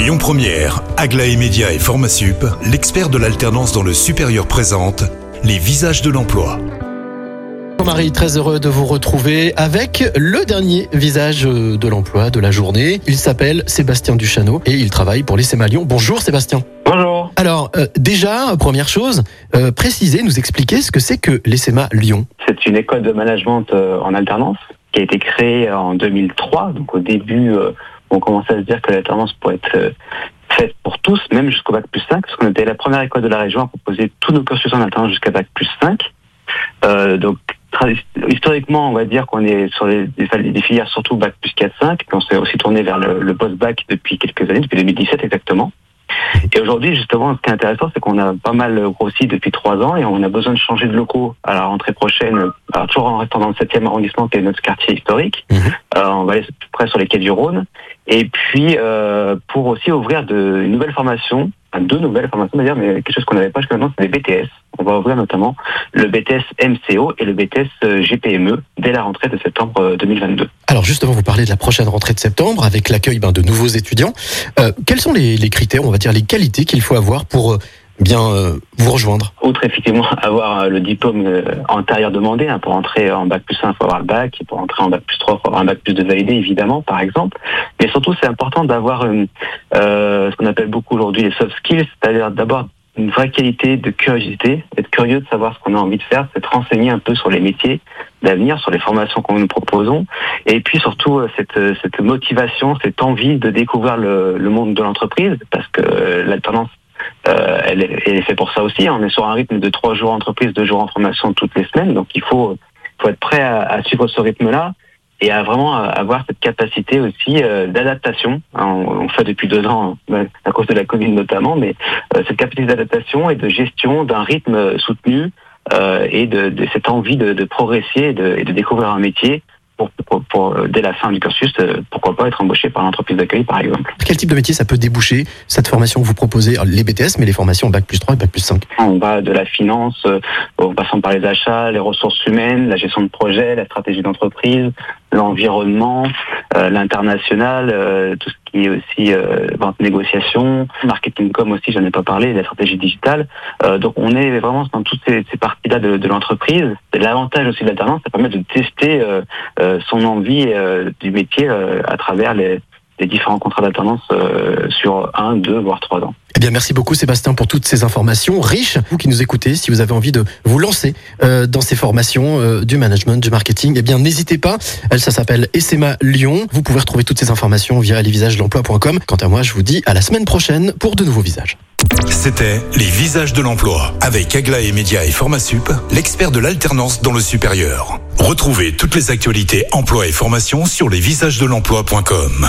Lyon Première, Aglaé Média et Formasup, l'expert de l'alternance dans le supérieur présente les visages de l'emploi. Marie, très heureux de vous retrouver avec le dernier visage de l'emploi de la journée. Il s'appelle Sébastien Duchano et il travaille pour l'ESSEMA Lyon. Bonjour Sébastien. Bonjour. Alors, euh, déjà, première chose, euh, préciser, nous expliquer ce que c'est que l'ESSEMA Lyon. C'est une école de management euh, en alternance qui a été créée en 2003. Donc au début, euh, on commençait à se dire que l'alternance pourrait être euh, faite pour tous, même jusqu'au bac plus 5, parce qu'on était la première école de la région à proposer tous nos cursus en alternance jusqu'à bac plus 5. Euh, donc historiquement, on va dire qu'on est sur les, des, des filières surtout bac plus 4-5, puis on s'est aussi tourné vers le, le post-bac depuis quelques années, depuis 2017 exactement. Et aujourd'hui, justement, ce qui est intéressant, c'est qu'on a pas mal grossi depuis trois ans et on a besoin de changer de locaux à la rentrée prochaine, alors toujours en restant dans le 7e arrondissement qui est notre quartier historique. Mhm. Euh, on va aller tout près sur les quais du Rhône. Et puis, euh, pour aussi ouvrir de une nouvelle formation, enfin, deux nouvelles formations d'ailleurs, mais quelque chose qu'on n'avait pas jusqu'à maintenant, c'est des BTS. On va ouvrir notamment le BTS MCO et le BTS euh, GPME dès la rentrée de septembre euh, 2022. Alors justement, vous parlez de la prochaine rentrée de septembre avec l'accueil ben, de nouveaux étudiants. Euh, quels sont les, les critères, on va dire les qualités qu'il faut avoir pour euh, bien euh, vous rejoindre? Outre effectivement avoir euh, le diplôme euh, antérieur demandé, hein, pour entrer en bac plus 1, il faut avoir le bac, et pour entrer en bac plus 3, il faut avoir un bac plus 2 validé, évidemment, par exemple. Mais surtout, c'est important d'avoir euh, euh, ce qu'on appelle beaucoup aujourd'hui les soft skills, c'est-à-dire d'abord une vraie qualité de curiosité, être curieux de savoir ce qu'on a envie de faire, c'est renseigner un peu sur les métiers d'avenir, sur les formations qu'on nous proposons, et puis surtout euh, cette, euh, cette motivation, cette envie de découvrir le, le monde de l'entreprise, parce que euh, l'alternance euh, elle, est, elle est faite pour ça aussi. On est sur un rythme de trois jours entreprise, deux jours en formation toutes les semaines. Donc il faut, faut être prêt à, à suivre ce rythme-là et à vraiment avoir cette capacité aussi euh, d'adaptation. Hein, On, on fait depuis deux ans, euh, à cause de la Covid notamment, mais euh, cette capacité d'adaptation et de gestion d'un rythme soutenu euh, et de, cette envie de, progresser et de découvrir un métier pour, pour, pour, euh, dès la fin du cursus, euh, pourquoi pas être embauché par l'entreprise d'accueil par exemple. Quel type de métier ça peut déboucher cette formation que vous proposez Alors, Les BTS, mais les formations bac plus 3 et bac plus 5. On va de la finance, euh, en passant par les achats, les ressources humaines, la gestion de projet, la stratégie d'entreprise, l'environnement, euh, l'international, euh, tout ce qui est aussi euh, vente négociation, marketing com aussi, j'en ai pas parlé, la stratégie digitale. Euh, donc on est vraiment dans toutes ces, parties-là de, de l'entreprise. L'avantage aussi de l'alternance, ça permet de tester euh, son envie du métier à travers les, les différents contrats d'alternance euh, sur un, deux, voire trois ans. Eh bien, merci beaucoup Sébastien pour toutes ces informations riches. Vous qui nous écoutez, si vous avez envie de vous lancer euh, dans ces formations euh, du management, du marketing, eh bien, n'hésitez pas. Elle, ça s'appelle SMA Lyon. Vous pouvez retrouver toutes ces informations via lesvisagesdelemploi.com. Quant à moi, je vous dis à la semaine prochaine pour de nouveaux visages. C'était les visages de l'emploi avec Aglaé Média et Formasup, l'expert de l'alternance dans le supérieur. Retrouvez toutes les actualités emploi et formation sur lesvisagesdelemploi.com.